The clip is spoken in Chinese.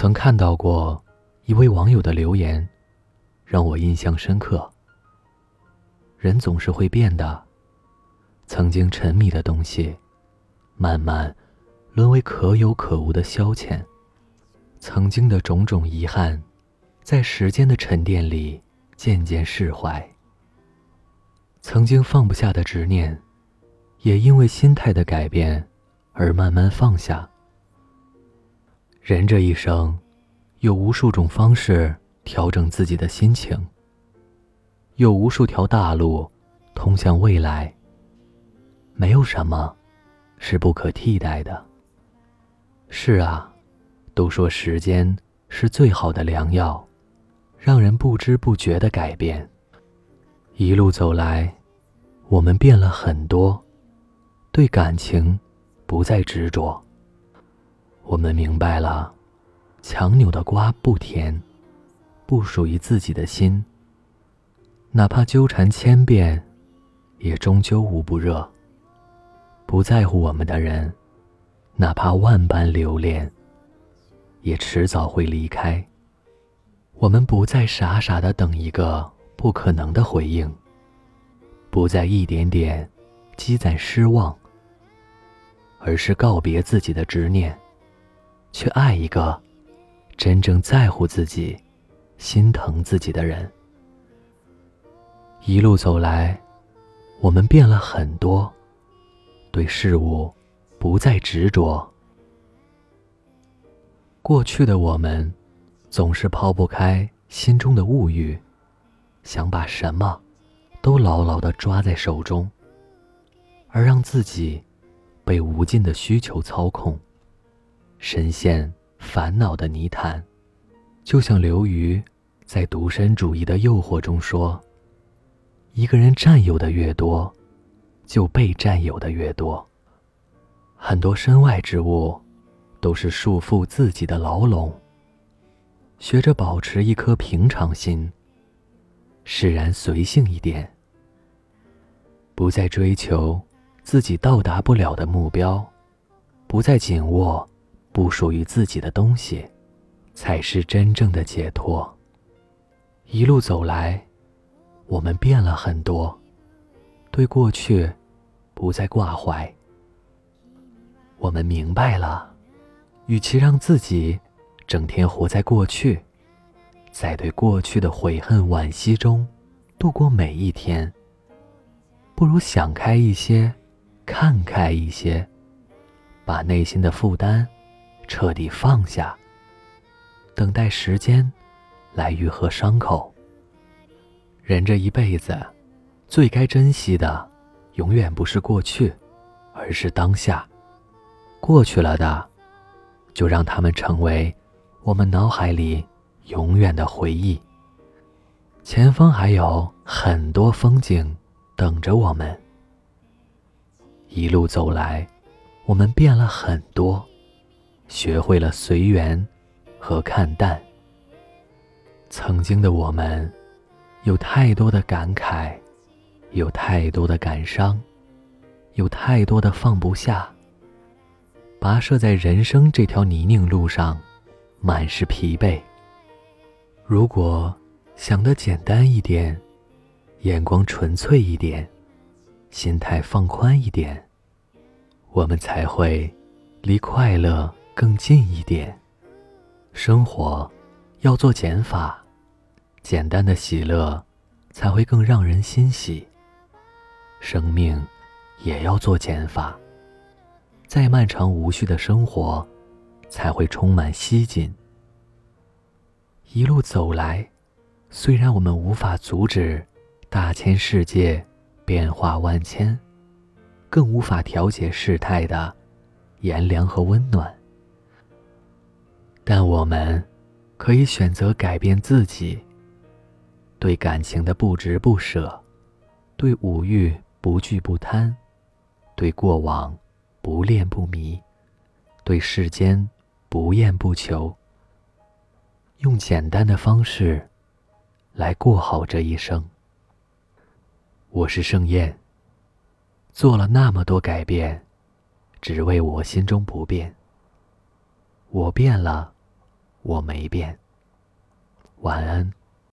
曾看到过一位网友的留言，让我印象深刻。人总是会变的，曾经沉迷的东西，慢慢沦为可有可无的消遣；曾经的种种遗憾，在时间的沉淀里渐渐释怀；曾经放不下的执念，也因为心态的改变而慢慢放下。人这一生，有无数种方式调整自己的心情，有无数条大路通向未来。没有什么是不可替代的。是啊，都说时间是最好的良药，让人不知不觉的改变。一路走来，我们变了很多，对感情不再执着。我们明白了，强扭的瓜不甜，不属于自己的心。哪怕纠缠千遍，也终究无不热。不在乎我们的人，哪怕万般留恋，也迟早会离开。我们不再傻傻的等一个不可能的回应，不再一点点积攒失望，而是告别自己的执念。去爱一个真正在乎自己、心疼自己的人。一路走来，我们变了很多，对事物不再执着。过去的我们，总是抛不开心中的物欲，想把什么都牢牢的抓在手中，而让自己被无尽的需求操控。深陷烦恼的泥潭，就像刘瑜在独身主义的诱惑中说：“一个人占有的越多，就被占有的越多。很多身外之物，都是束缚自己的牢笼。学着保持一颗平常心，释然随性一点，不再追求自己到达不了的目标，不再紧握。”不属于自己的东西，才是真正的解脱。一路走来，我们变了很多，对过去不再挂怀。我们明白了，与其让自己整天活在过去，在对过去的悔恨惋惜中度过每一天，不如想开一些，看开一些，把内心的负担。彻底放下，等待时间来愈合伤口。人这一辈子，最该珍惜的，永远不是过去，而是当下。过去了的，就让他们成为我们脑海里永远的回忆。前方还有很多风景等着我们。一路走来，我们变了很多。学会了随缘和看淡。曾经的我们，有太多的感慨，有太多的感伤，有太多的放不下。跋涉在人生这条泥泞路上，满是疲惫。如果想得简单一点，眼光纯粹一点，心态放宽一点，我们才会离快乐。更近一点，生活要做减法，简单的喜乐才会更让人欣喜。生命也要做减法，再漫长无序的生活才会充满希冀。一路走来，虽然我们无法阻止大千世界变化万千，更无法调节事态的炎凉和温暖。但我们可以选择改变自己，对感情的不执不舍，对五欲不惧不贪，对过往不恋不迷，对世间不厌不求。用简单的方式来过好这一生。我是盛宴，做了那么多改变，只为我心中不变。我变了。我没变。晚安。